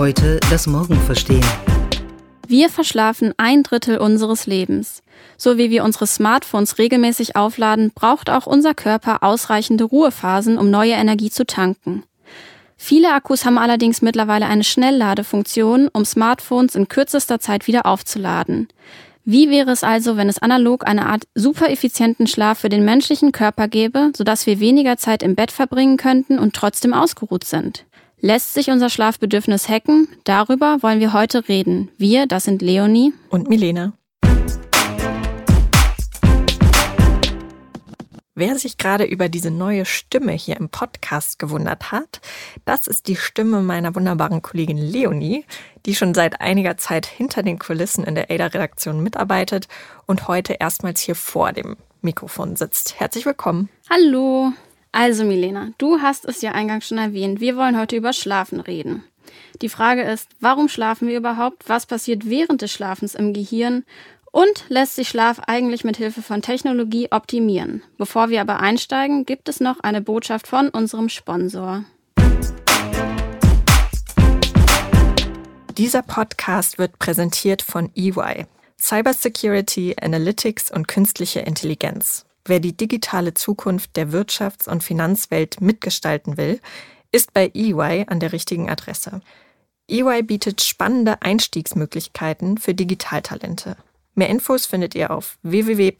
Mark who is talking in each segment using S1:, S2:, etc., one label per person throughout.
S1: Heute das Morgen verstehen.
S2: Wir verschlafen ein Drittel unseres Lebens. So wie wir unsere Smartphones regelmäßig aufladen, braucht auch unser Körper ausreichende Ruhephasen, um neue Energie zu tanken. Viele Akkus haben allerdings mittlerweile eine Schnellladefunktion, um Smartphones in kürzester Zeit wieder aufzuladen. Wie wäre es also, wenn es analog eine Art super effizienten Schlaf für den menschlichen Körper gäbe, sodass wir weniger Zeit im Bett verbringen könnten und trotzdem ausgeruht sind? Lässt sich unser Schlafbedürfnis hacken? Darüber wollen wir heute reden. Wir, das sind Leonie
S3: und Milena. Wer sich gerade über diese neue Stimme hier im Podcast gewundert hat, das ist die Stimme meiner wunderbaren Kollegin Leonie, die schon seit einiger Zeit hinter den Kulissen in der ADA-Redaktion mitarbeitet und heute erstmals hier vor dem Mikrofon sitzt. Herzlich willkommen.
S2: Hallo. Also Milena, du hast es ja eingangs schon erwähnt, wir wollen heute über Schlafen reden. Die Frage ist, warum schlafen wir überhaupt? Was passiert während des Schlafens im Gehirn? Und lässt sich Schlaf eigentlich mit Hilfe von Technologie optimieren? Bevor wir aber einsteigen, gibt es noch eine Botschaft von unserem Sponsor.
S3: Dieser Podcast wird präsentiert von EY, Cybersecurity, Analytics und künstliche Intelligenz. Wer die digitale Zukunft der Wirtschafts- und Finanzwelt mitgestalten will, ist bei EY an der richtigen Adresse. EY bietet spannende Einstiegsmöglichkeiten für Digitaltalente. Mehr Infos findet ihr auf www.de.ey.com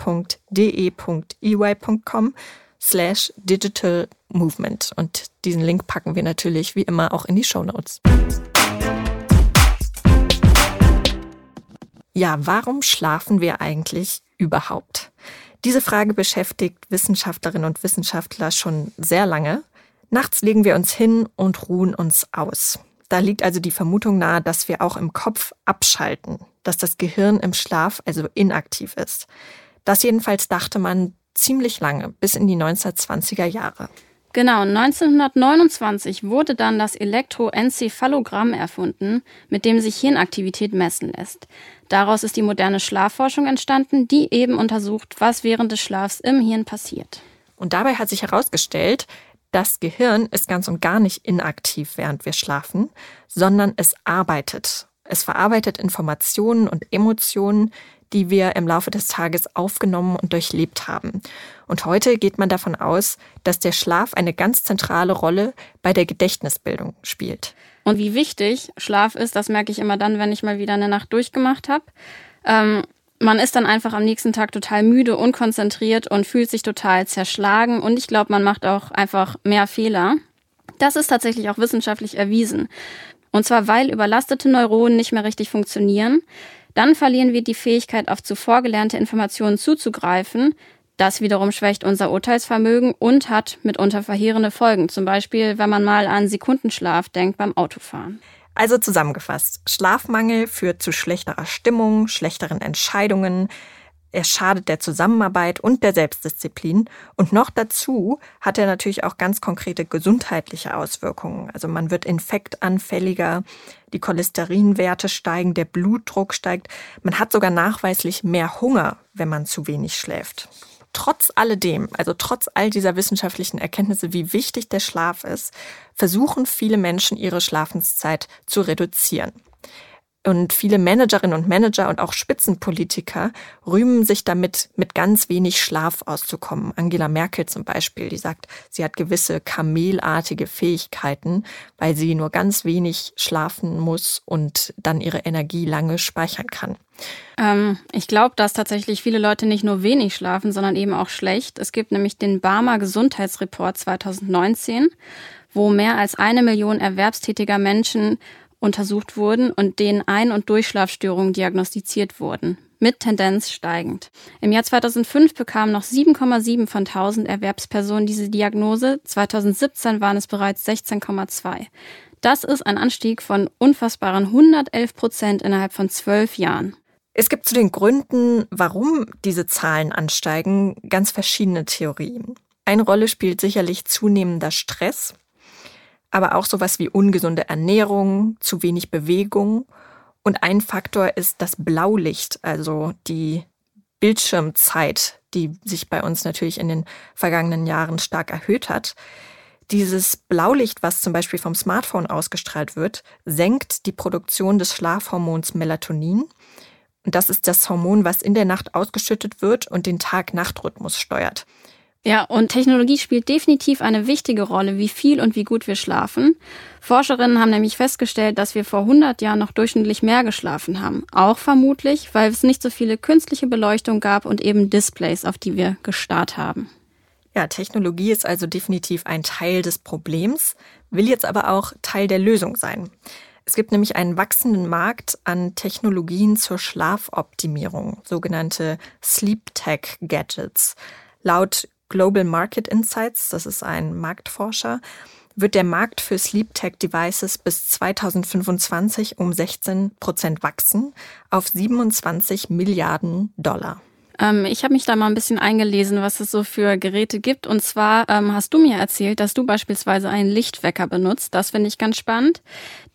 S3: slash digital movement und diesen Link packen wir natürlich wie immer auch in die Show Notes. Ja, warum schlafen wir eigentlich überhaupt? Diese Frage beschäftigt Wissenschaftlerinnen und Wissenschaftler schon sehr lange. Nachts legen wir uns hin und ruhen uns aus. Da liegt also die Vermutung nahe, dass wir auch im Kopf abschalten, dass das Gehirn im Schlaf also inaktiv ist. Das jedenfalls dachte man ziemlich lange, bis in die 1920er Jahre.
S2: Genau, 1929 wurde dann das Elektroenzephalogramm erfunden, mit dem sich Hirnaktivität messen lässt. Daraus ist die moderne Schlafforschung entstanden, die eben untersucht, was während des Schlafs im Hirn passiert.
S3: Und dabei hat sich herausgestellt, das Gehirn ist ganz und gar nicht inaktiv, während wir schlafen, sondern es arbeitet. Es verarbeitet Informationen und Emotionen, die wir im Laufe des Tages aufgenommen und durchlebt haben. Und heute geht man davon aus, dass der Schlaf eine ganz zentrale Rolle bei der Gedächtnisbildung spielt.
S2: Und wie wichtig Schlaf ist, das merke ich immer dann, wenn ich mal wieder eine Nacht durchgemacht habe. Ähm, man ist dann einfach am nächsten Tag total müde, unkonzentriert und fühlt sich total zerschlagen. Und ich glaube, man macht auch einfach mehr Fehler. Das ist tatsächlich auch wissenschaftlich erwiesen. Und zwar, weil überlastete Neuronen nicht mehr richtig funktionieren. Dann verlieren wir die Fähigkeit, auf zuvor gelernte Informationen zuzugreifen. Das wiederum schwächt unser Urteilsvermögen und hat mitunter verheerende Folgen. Zum Beispiel, wenn man mal an Sekundenschlaf denkt beim Autofahren.
S3: Also zusammengefasst, Schlafmangel führt zu schlechterer Stimmung, schlechteren Entscheidungen, er schadet der Zusammenarbeit und der Selbstdisziplin. Und noch dazu hat er natürlich auch ganz konkrete gesundheitliche Auswirkungen. Also man wird infektanfälliger, die Cholesterinwerte steigen, der Blutdruck steigt. Man hat sogar nachweislich mehr Hunger, wenn man zu wenig schläft trotz alledem, also trotz all dieser wissenschaftlichen Erkenntnisse, wie wichtig der Schlaf ist, versuchen viele Menschen ihre Schlafenszeit zu reduzieren. Und viele Managerinnen und Manager und auch Spitzenpolitiker rühmen sich damit, mit ganz wenig Schlaf auszukommen. Angela Merkel zum Beispiel, die sagt, sie hat gewisse kamelartige Fähigkeiten, weil sie nur ganz wenig schlafen muss und dann ihre Energie lange speichern kann.
S2: Ähm, ich glaube, dass tatsächlich viele Leute nicht nur wenig schlafen, sondern eben auch schlecht. Es gibt nämlich den Barmer Gesundheitsreport 2019 wo mehr als eine Million erwerbstätiger Menschen untersucht wurden und denen Ein- und Durchschlafstörungen diagnostiziert wurden, mit Tendenz steigend. Im Jahr 2005 bekamen noch 7,7 von 1000 Erwerbspersonen diese Diagnose, 2017 waren es bereits 16,2. Das ist ein Anstieg von unfassbaren 111 Prozent innerhalb von zwölf Jahren.
S3: Es gibt zu den Gründen, warum diese Zahlen ansteigen, ganz verschiedene Theorien. Eine Rolle spielt sicherlich zunehmender Stress, aber auch sowas wie ungesunde Ernährung, zu wenig Bewegung. Und ein Faktor ist das Blaulicht, also die Bildschirmzeit, die sich bei uns natürlich in den vergangenen Jahren stark erhöht hat. dieses Blaulicht, was zum Beispiel vom Smartphone ausgestrahlt wird, senkt die Produktion des Schlafhormons Melatonin. Und das ist das Hormon, was in der Nacht ausgeschüttet wird und den Tag-Nacht-Rhythmus steuert.
S2: Ja, und Technologie spielt definitiv eine wichtige Rolle, wie viel und wie gut wir schlafen. Forscherinnen haben nämlich festgestellt, dass wir vor 100 Jahren noch durchschnittlich mehr geschlafen haben. Auch vermutlich, weil es nicht so viele künstliche Beleuchtung gab und eben Displays, auf die wir gestarrt haben.
S3: Ja, Technologie ist also definitiv ein Teil des Problems, will jetzt aber auch Teil der Lösung sein. Es gibt nämlich einen wachsenden Markt an Technologien zur Schlafoptimierung, sogenannte Sleep Tech Gadgets. Laut Global Market Insights, das ist ein Marktforscher, wird der Markt für Sleep Tech Devices bis 2025 um 16 Prozent wachsen auf 27 Milliarden Dollar.
S2: Ähm, ich habe mich da mal ein bisschen eingelesen, was es so für Geräte gibt. Und zwar ähm, hast du mir erzählt, dass du beispielsweise einen Lichtwecker benutzt. Das finde ich ganz spannend.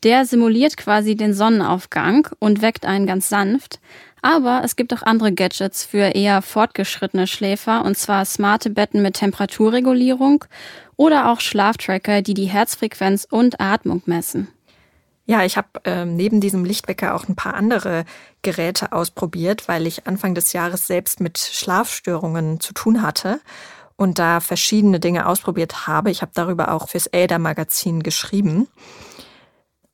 S2: Der simuliert quasi den Sonnenaufgang und weckt einen ganz sanft. Aber es gibt auch andere Gadgets für eher fortgeschrittene Schläfer, und zwar smarte Betten mit Temperaturregulierung oder auch Schlaftracker, die die Herzfrequenz und Atmung messen.
S3: Ja, ich habe ähm, neben diesem Lichtwecker auch ein paar andere Geräte ausprobiert, weil ich Anfang des Jahres selbst mit Schlafstörungen zu tun hatte und da verschiedene Dinge ausprobiert habe. Ich habe darüber auch fürs Ada-Magazin geschrieben.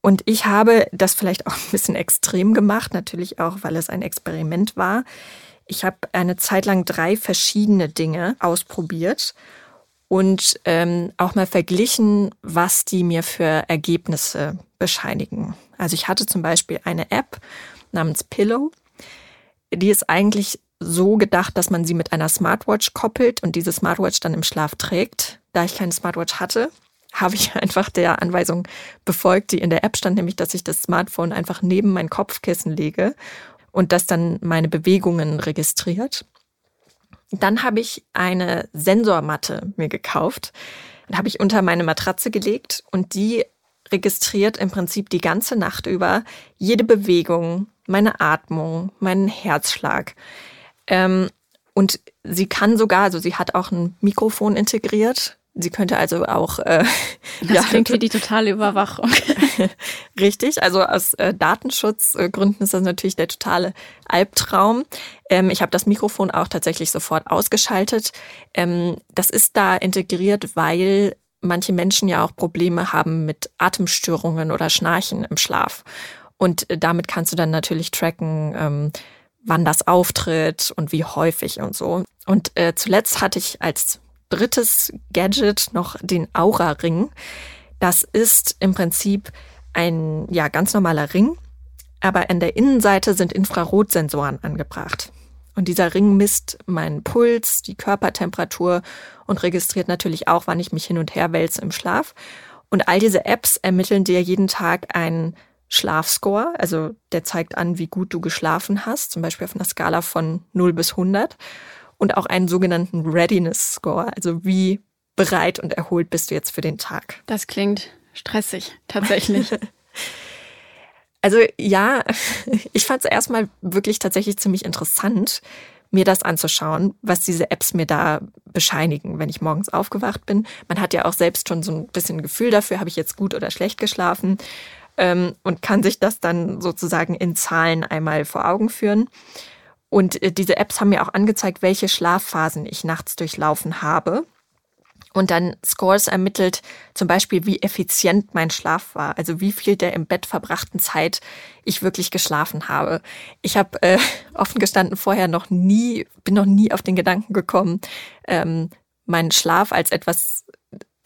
S3: Und ich habe das vielleicht auch ein bisschen extrem gemacht, natürlich auch, weil es ein Experiment war. Ich habe eine Zeit lang drei verschiedene Dinge ausprobiert und ähm, auch mal verglichen, was die mir für Ergebnisse bescheinigen. Also ich hatte zum Beispiel eine App namens Pillow. Die ist eigentlich so gedacht, dass man sie mit einer Smartwatch koppelt und diese Smartwatch dann im Schlaf trägt. Da ich keine Smartwatch hatte, habe ich einfach der Anweisung befolgt, die in der App stand, nämlich, dass ich das Smartphone einfach neben mein Kopfkissen lege und das dann meine Bewegungen registriert. Dann habe ich eine Sensormatte mir gekauft. Habe ich unter meine Matratze gelegt und die registriert im Prinzip die ganze Nacht über jede Bewegung, meine Atmung, meinen Herzschlag. Ähm, und sie kann sogar, also sie hat auch ein Mikrofon integriert, Sie könnte also auch. Äh,
S2: das ja, klingt wie die totale Überwachung.
S3: Richtig, also aus äh, Datenschutzgründen ist das natürlich der totale Albtraum. Ähm, ich habe das Mikrofon auch tatsächlich sofort ausgeschaltet. Ähm, das ist da integriert, weil manche Menschen ja auch Probleme haben mit Atemstörungen oder Schnarchen im Schlaf. Und äh, damit kannst du dann natürlich tracken, ähm, wann das auftritt und wie häufig und so. Und äh, zuletzt hatte ich als drittes Gadget noch den Aura-Ring. Das ist im Prinzip ein ja, ganz normaler Ring, aber an der Innenseite sind Infrarotsensoren angebracht. Und dieser Ring misst meinen Puls, die Körpertemperatur und registriert natürlich auch, wann ich mich hin und her wälze im Schlaf. Und all diese Apps ermitteln dir jeden Tag einen Schlafscore, also der zeigt an, wie gut du geschlafen hast, zum Beispiel auf einer Skala von 0 bis 100 und auch einen sogenannten Readiness Score, also wie bereit und erholt bist du jetzt für den Tag.
S2: Das klingt stressig, tatsächlich.
S3: also ja, ich fand es erstmal wirklich tatsächlich ziemlich interessant, mir das anzuschauen, was diese Apps mir da bescheinigen, wenn ich morgens aufgewacht bin. Man hat ja auch selbst schon so ein bisschen Gefühl dafür, habe ich jetzt gut oder schlecht geschlafen ähm, und kann sich das dann sozusagen in Zahlen einmal vor Augen führen. Und äh, diese Apps haben mir auch angezeigt, welche Schlafphasen ich nachts durchlaufen habe. Und dann Scores ermittelt zum Beispiel, wie effizient mein Schlaf war, also wie viel der im Bett verbrachten Zeit ich wirklich geschlafen habe. Ich habe äh, offen gestanden vorher noch nie, bin noch nie auf den Gedanken gekommen, ähm, meinen Schlaf als etwas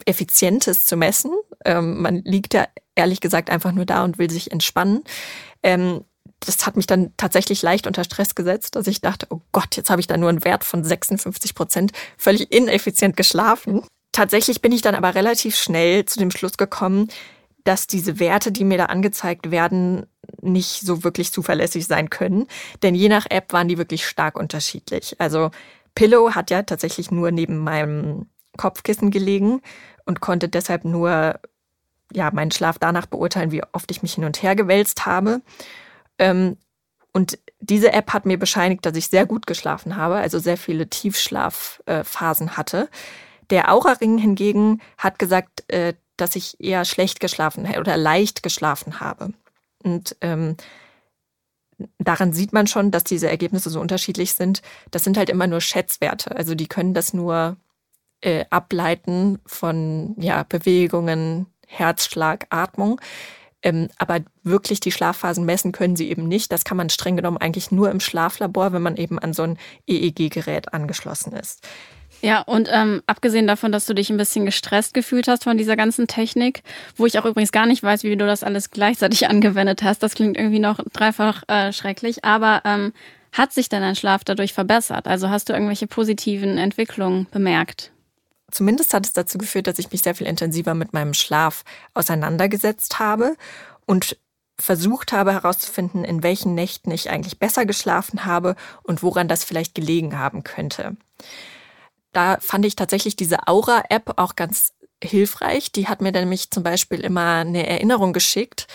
S3: Effizientes zu messen. Ähm, man liegt ja ehrlich gesagt einfach nur da und will sich entspannen. Ähm, das hat mich dann tatsächlich leicht unter Stress gesetzt, dass ich dachte, oh Gott, jetzt habe ich da nur einen Wert von 56 Prozent völlig ineffizient geschlafen. Tatsächlich bin ich dann aber relativ schnell zu dem Schluss gekommen, dass diese Werte, die mir da angezeigt werden, nicht so wirklich zuverlässig sein können. Denn je nach App waren die wirklich stark unterschiedlich. Also Pillow hat ja tatsächlich nur neben meinem Kopfkissen gelegen und konnte deshalb nur ja, meinen Schlaf danach beurteilen, wie oft ich mich hin und her gewälzt habe. Ähm, und diese App hat mir bescheinigt, dass ich sehr gut geschlafen habe, also sehr viele Tiefschlafphasen hatte. Der Aura-Ring hingegen hat gesagt, äh, dass ich eher schlecht geschlafen oder leicht geschlafen habe. Und ähm, daran sieht man schon, dass diese Ergebnisse so unterschiedlich sind. Das sind halt immer nur Schätzwerte. Also die können das nur äh, ableiten von ja, Bewegungen, Herzschlag, Atmung. Ähm, aber wirklich die Schlafphasen messen können sie eben nicht. Das kann man streng genommen eigentlich nur im Schlaflabor, wenn man eben an so ein EEG-Gerät angeschlossen ist.
S2: Ja, und ähm, abgesehen davon, dass du dich ein bisschen gestresst gefühlt hast von dieser ganzen Technik, wo ich auch übrigens gar nicht weiß, wie du das alles gleichzeitig angewendet hast, das klingt irgendwie noch dreifach äh, schrecklich, aber ähm, hat sich denn dein Schlaf dadurch verbessert? Also hast du irgendwelche positiven Entwicklungen bemerkt?
S3: Zumindest hat es dazu geführt, dass ich mich sehr viel intensiver mit meinem Schlaf auseinandergesetzt habe und versucht habe herauszufinden, in welchen Nächten ich eigentlich besser geschlafen habe und woran das vielleicht gelegen haben könnte. Da fand ich tatsächlich diese Aura-App auch ganz hilfreich. Die hat mir nämlich zum Beispiel immer eine Erinnerung geschickt.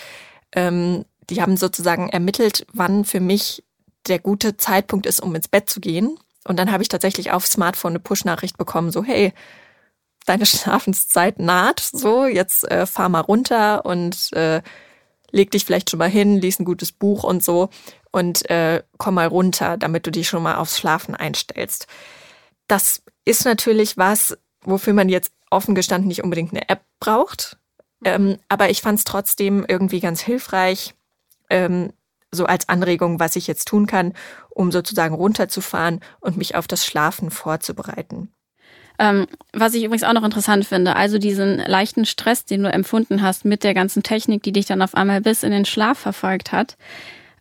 S3: Ähm, die haben sozusagen ermittelt, wann für mich der gute Zeitpunkt ist, um ins Bett zu gehen. Und dann habe ich tatsächlich auf Smartphone eine Push-Nachricht bekommen, so hey, deine Schlafenszeit naht, so jetzt äh, fahr mal runter und äh, leg dich vielleicht schon mal hin, lies ein gutes Buch und so und äh, komm mal runter, damit du dich schon mal aufs Schlafen einstellst. Das ist natürlich was, wofür man jetzt offen gestanden nicht unbedingt eine App braucht. Ähm, aber ich fand es trotzdem irgendwie ganz hilfreich, ähm, so als Anregung, was ich jetzt tun kann, um sozusagen runterzufahren und mich auf das Schlafen vorzubereiten.
S2: Ähm, was ich übrigens auch noch interessant finde, also diesen leichten Stress, den du empfunden hast mit der ganzen Technik, die dich dann auf einmal bis in den Schlaf verfolgt hat.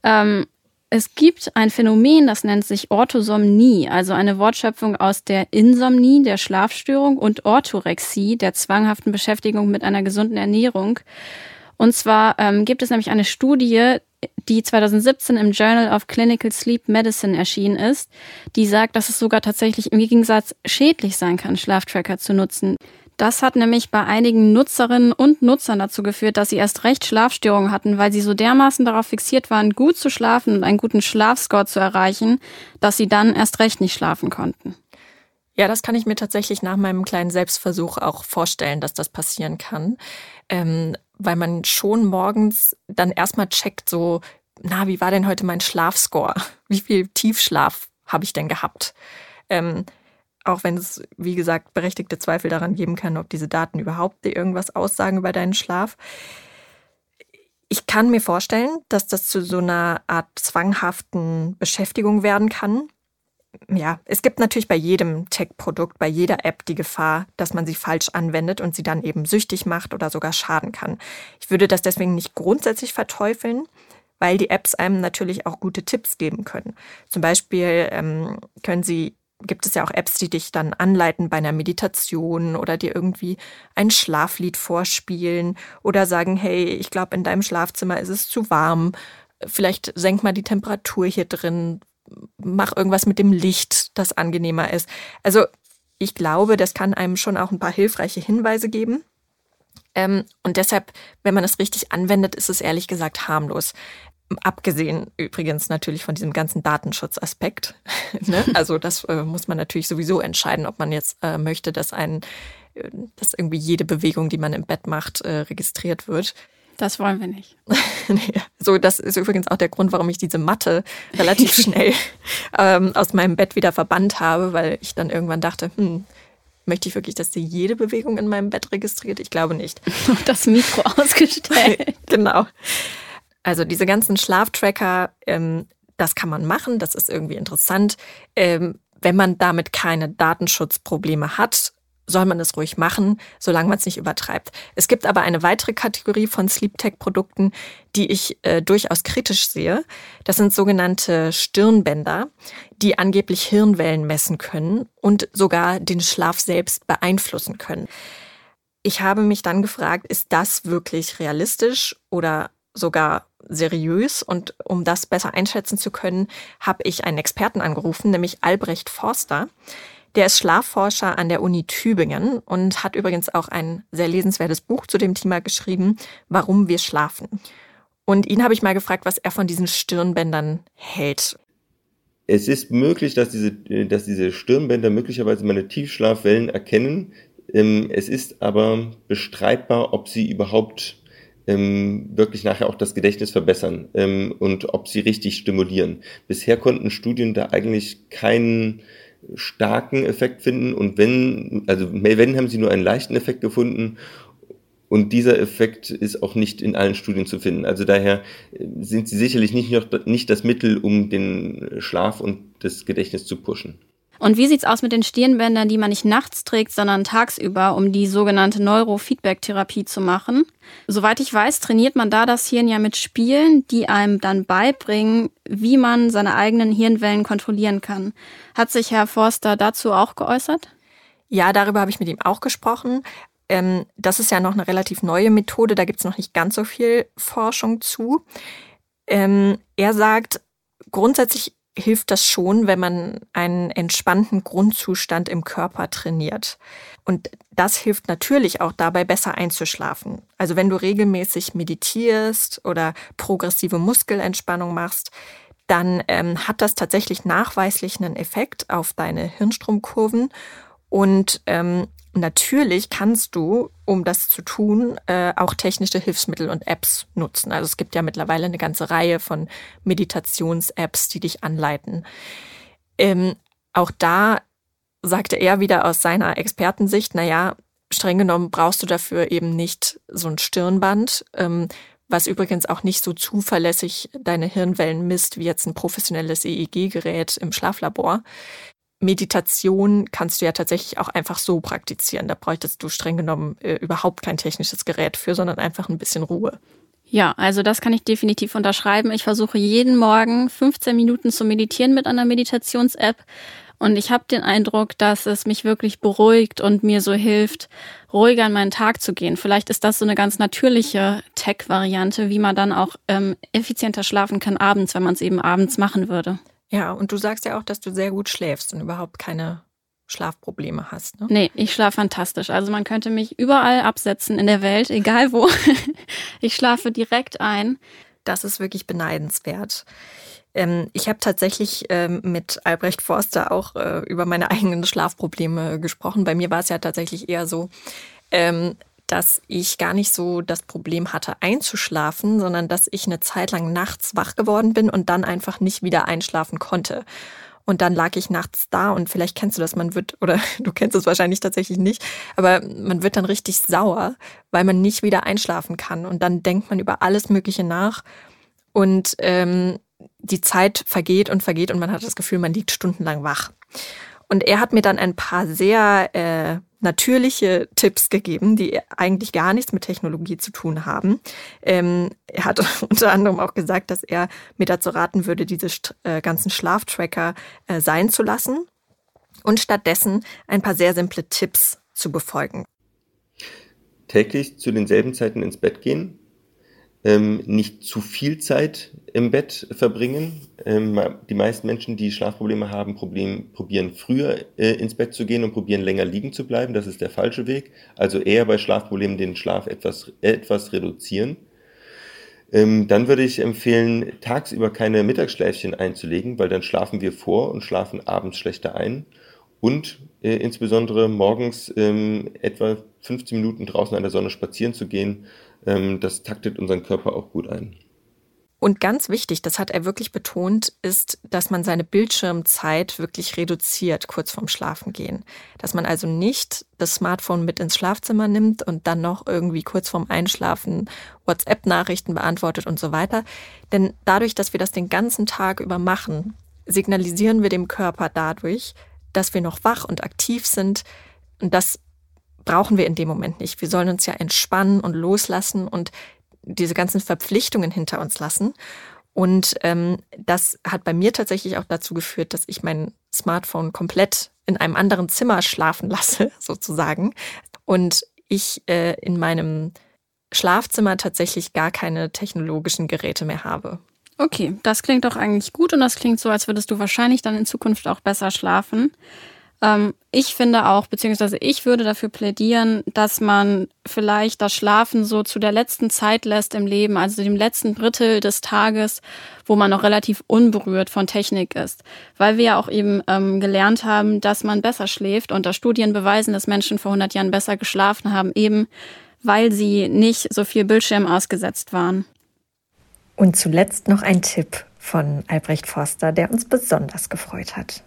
S2: Ähm, es gibt ein Phänomen, das nennt sich Orthosomnie, also eine Wortschöpfung aus der Insomnie, der Schlafstörung und Orthorexie, der zwanghaften Beschäftigung mit einer gesunden Ernährung. Und zwar ähm, gibt es nämlich eine Studie, die 2017 im Journal of Clinical Sleep Medicine erschienen ist, die sagt, dass es sogar tatsächlich im Gegensatz schädlich sein kann, Schlaftracker zu nutzen. Das hat nämlich bei einigen Nutzerinnen und Nutzern dazu geführt, dass sie erst recht Schlafstörungen hatten, weil sie so dermaßen darauf fixiert waren, gut zu schlafen und einen guten Schlafscore zu erreichen, dass sie dann erst recht nicht schlafen konnten.
S3: Ja, das kann ich mir tatsächlich nach meinem kleinen Selbstversuch auch vorstellen, dass das passieren kann. Ähm, weil man schon morgens dann erstmal checkt, so, na, wie war denn heute mein Schlafscore? Wie viel Tiefschlaf habe ich denn gehabt? Ähm, auch wenn es, wie gesagt, berechtigte Zweifel daran geben kann, ob diese Daten überhaupt dir irgendwas aussagen über deinen Schlaf. Ich kann mir vorstellen, dass das zu so einer Art zwanghaften Beschäftigung werden kann. Ja, es gibt natürlich bei jedem Tech-Produkt, bei jeder App die Gefahr, dass man sie falsch anwendet und sie dann eben süchtig macht oder sogar schaden kann. Ich würde das deswegen nicht grundsätzlich verteufeln, weil die Apps einem natürlich auch gute Tipps geben können. Zum Beispiel ähm, können sie gibt es ja auch Apps, die dich dann anleiten bei einer Meditation oder dir irgendwie ein Schlaflied vorspielen oder sagen, hey, ich glaube, in deinem Schlafzimmer ist es zu warm. Vielleicht senk mal die Temperatur hier drin, mach irgendwas mit dem Licht, das angenehmer ist. Also ich glaube, das kann einem schon auch ein paar hilfreiche Hinweise geben. Ähm, und deshalb, wenn man es richtig anwendet, ist es ehrlich gesagt harmlos. Abgesehen übrigens natürlich von diesem ganzen Datenschutzaspekt. ne? Also das äh, muss man natürlich sowieso entscheiden, ob man jetzt äh, möchte, dass ein, äh, dass irgendwie jede Bewegung, die man im Bett macht, äh, registriert wird.
S2: Das wollen wir nicht.
S3: so, das ist übrigens auch der Grund, warum ich diese Matte relativ schnell ähm, aus meinem Bett wieder verbannt habe, weil ich dann irgendwann dachte, hm, möchte ich wirklich, dass sie jede Bewegung in meinem Bett registriert? Ich glaube nicht.
S2: Das Mikro ausgestellt.
S3: genau. Also diese ganzen Schlaftracker, ähm, das kann man machen, das ist irgendwie interessant. Ähm, wenn man damit keine Datenschutzprobleme hat, soll man es ruhig machen, solange man es nicht übertreibt. Es gibt aber eine weitere Kategorie von Sleep Tech Produkten, die ich äh, durchaus kritisch sehe. Das sind sogenannte Stirnbänder, die angeblich Hirnwellen messen können und sogar den Schlaf selbst beeinflussen können. Ich habe mich dann gefragt, ist das wirklich realistisch oder sogar seriös und um das besser einschätzen zu können, habe ich einen Experten angerufen, nämlich Albrecht Forster. Der ist Schlafforscher an der Uni Tübingen und hat übrigens auch ein sehr lesenswertes Buch zu dem Thema geschrieben, Warum wir schlafen. Und ihn habe ich mal gefragt, was er von diesen Stirnbändern hält.
S4: es ist möglich, dass diese, dass diese Stirnbänder möglicherweise meine Tiefschlafwellen erkennen. Ähm, es ist aber bestreitbar, ob sie überhaupt ähm, wirklich nachher auch das Gedächtnis verbessern ähm, und ob sie richtig stimulieren. Bisher konnten Studien da eigentlich keinen starken Effekt finden und wenn, also wenn haben sie nur einen leichten Effekt gefunden und dieser Effekt ist auch nicht in allen Studien zu finden. Also daher äh, sind sie sicherlich nicht, noch, nicht das Mittel, um den Schlaf und das Gedächtnis zu pushen.
S2: Und wie sieht's aus mit den Stirnbändern, die man nicht nachts trägt, sondern tagsüber, um die sogenannte Neurofeedback-Therapie zu machen? Soweit ich weiß, trainiert man da das Hirn ja mit Spielen, die einem dann beibringen, wie man seine eigenen Hirnwellen kontrollieren kann. Hat sich Herr Forster dazu auch geäußert?
S3: Ja, darüber habe ich mit ihm auch gesprochen. Ähm, das ist ja noch eine relativ neue Methode, da gibt es noch nicht ganz so viel Forschung zu. Ähm, er sagt, grundsätzlich hilft das schon, wenn man einen entspannten Grundzustand im Körper trainiert. Und das hilft natürlich auch dabei, besser einzuschlafen. Also wenn du regelmäßig meditierst oder progressive Muskelentspannung machst, dann ähm, hat das tatsächlich nachweislich einen Effekt auf deine Hirnstromkurven. Und ähm, Natürlich kannst du, um das zu tun, äh, auch technische Hilfsmittel und Apps nutzen. Also es gibt ja mittlerweile eine ganze Reihe von Meditations-Apps, die dich anleiten. Ähm, auch da sagte er wieder aus seiner Expertensicht, naja, streng genommen brauchst du dafür eben nicht so ein Stirnband, ähm, was übrigens auch nicht so zuverlässig deine Hirnwellen misst wie jetzt ein professionelles EEG-Gerät im Schlaflabor. Meditation kannst du ja tatsächlich auch einfach so praktizieren. Da bräuchtest du streng genommen äh, überhaupt kein technisches Gerät für, sondern einfach ein bisschen Ruhe.
S2: Ja, also das kann ich definitiv unterschreiben. Ich versuche jeden Morgen 15 Minuten zu meditieren mit einer Meditations-App. Und ich habe den Eindruck, dass es mich wirklich beruhigt und mir so hilft, ruhiger in meinen Tag zu gehen. Vielleicht ist das so eine ganz natürliche Tech-Variante, wie man dann auch ähm, effizienter schlafen kann abends, wenn man es eben abends machen würde.
S3: Ja, und du sagst ja auch, dass du sehr gut schläfst und überhaupt keine Schlafprobleme hast. Ne?
S2: Nee, ich schlafe fantastisch. Also man könnte mich überall absetzen in der Welt, egal wo. ich schlafe direkt ein.
S3: Das ist wirklich beneidenswert. Ähm, ich habe tatsächlich ähm, mit Albrecht Forster auch äh, über meine eigenen Schlafprobleme gesprochen. Bei mir war es ja tatsächlich eher so, ähm, dass ich gar nicht so das Problem hatte, einzuschlafen, sondern dass ich eine Zeit lang nachts wach geworden bin und dann einfach nicht wieder einschlafen konnte. Und dann lag ich nachts da und vielleicht kennst du das, man wird, oder du kennst es wahrscheinlich tatsächlich nicht, aber man wird dann richtig sauer, weil man nicht wieder einschlafen kann. Und dann denkt man über alles Mögliche nach und ähm, die Zeit vergeht und vergeht und man hat das Gefühl, man liegt stundenlang wach. Und er hat mir dann ein paar sehr äh, natürliche Tipps gegeben, die eigentlich gar nichts mit Technologie zu tun haben. Ähm, er hat unter anderem auch gesagt, dass er mir dazu raten würde, diese äh, ganzen Schlaftracker äh, sein zu lassen und stattdessen ein paar sehr simple Tipps zu befolgen.
S4: Täglich zu denselben Zeiten ins Bett gehen, ähm, nicht zu viel Zeit im Bett verbringen. Ähm, die meisten Menschen, die Schlafprobleme haben, Problem, probieren früher äh, ins Bett zu gehen und probieren länger liegen zu bleiben. Das ist der falsche Weg. Also eher bei Schlafproblemen den Schlaf etwas, etwas reduzieren. Ähm, dann würde ich empfehlen, tagsüber keine Mittagsschläfchen einzulegen, weil dann schlafen wir vor und schlafen abends schlechter ein. Und äh, insbesondere morgens ähm, etwa 15 Minuten draußen an der Sonne spazieren zu gehen, das taktet unseren Körper auch gut ein.
S3: Und ganz wichtig, das hat er wirklich betont, ist, dass man seine Bildschirmzeit wirklich reduziert kurz vorm Schlafengehen. Dass man also nicht das Smartphone mit ins Schlafzimmer nimmt und dann noch irgendwie kurz vorm Einschlafen WhatsApp-Nachrichten beantwortet und so weiter. Denn dadurch, dass wir das den ganzen Tag über machen, signalisieren wir dem Körper dadurch, dass wir noch wach und aktiv sind. Und das brauchen wir in dem Moment nicht. Wir sollen uns ja entspannen und loslassen und diese ganzen Verpflichtungen hinter uns lassen. Und ähm, das hat bei mir tatsächlich auch dazu geführt, dass ich mein Smartphone komplett in einem anderen Zimmer schlafen lasse, sozusagen. Und ich äh, in meinem Schlafzimmer tatsächlich gar keine technologischen Geräte mehr habe.
S2: Okay, das klingt doch eigentlich gut und das klingt so, als würdest du wahrscheinlich dann in Zukunft auch besser schlafen. Ähm, ich finde auch, beziehungsweise ich würde dafür plädieren, dass man vielleicht das Schlafen so zu der letzten Zeit lässt im Leben, also dem letzten Drittel des Tages, wo man noch relativ unberührt von Technik ist. Weil wir ja auch eben ähm, gelernt haben, dass man besser schläft und da Studien beweisen, dass Menschen vor 100 Jahren besser geschlafen haben, eben weil sie nicht so viel Bildschirm ausgesetzt waren.
S3: Und zuletzt noch ein Tipp von Albrecht Forster, der uns besonders gefreut hat.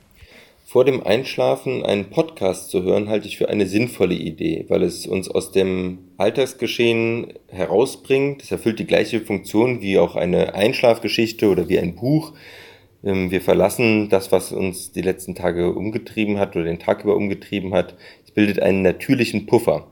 S4: Vor dem Einschlafen einen Podcast zu hören, halte ich für eine sinnvolle Idee, weil es uns aus dem Alltagsgeschehen herausbringt. Es erfüllt die gleiche Funktion wie auch eine Einschlafgeschichte oder wie ein Buch. Ähm, wir verlassen das, was uns die letzten Tage umgetrieben hat oder den Tag über umgetrieben hat. Es bildet einen natürlichen Puffer.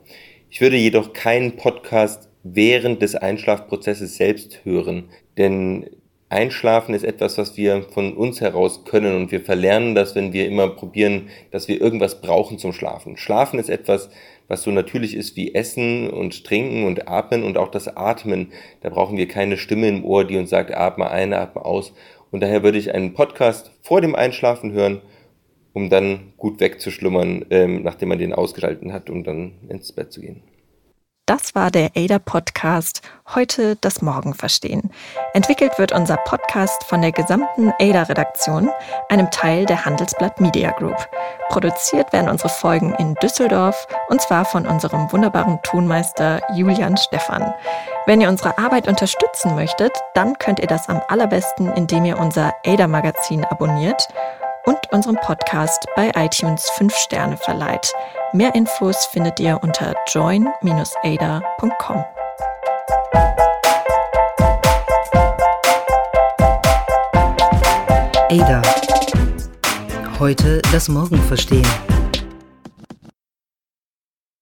S4: Ich würde jedoch keinen Podcast während des Einschlafprozesses selbst hören, denn Einschlafen ist etwas, was wir von uns heraus können und wir verlernen das, wenn wir immer probieren, dass wir irgendwas brauchen zum Schlafen. Schlafen ist etwas, was so natürlich ist wie Essen und Trinken und Atmen und auch das Atmen. Da brauchen wir keine Stimme im Ohr, die uns sagt, atme ein, atme aus. Und daher würde ich einen Podcast vor dem Einschlafen hören, um dann gut wegzuschlummern, ähm, nachdem man den ausgeschalten hat, um dann ins Bett zu gehen.
S3: Das war der ADA Podcast. Heute das Morgen verstehen. Entwickelt wird unser Podcast von der gesamten ADA Redaktion, einem Teil der Handelsblatt Media Group. Produziert werden unsere Folgen in Düsseldorf und zwar von unserem wunderbaren Tonmeister Julian Stephan. Wenn ihr unsere Arbeit unterstützen möchtet, dann könnt ihr das am allerbesten, indem ihr unser ADA Magazin abonniert und unserem Podcast bei iTunes 5 Sterne verleiht. Mehr Infos findet ihr unter join-ada.com.
S1: Ada. Heute das Morgen verstehen.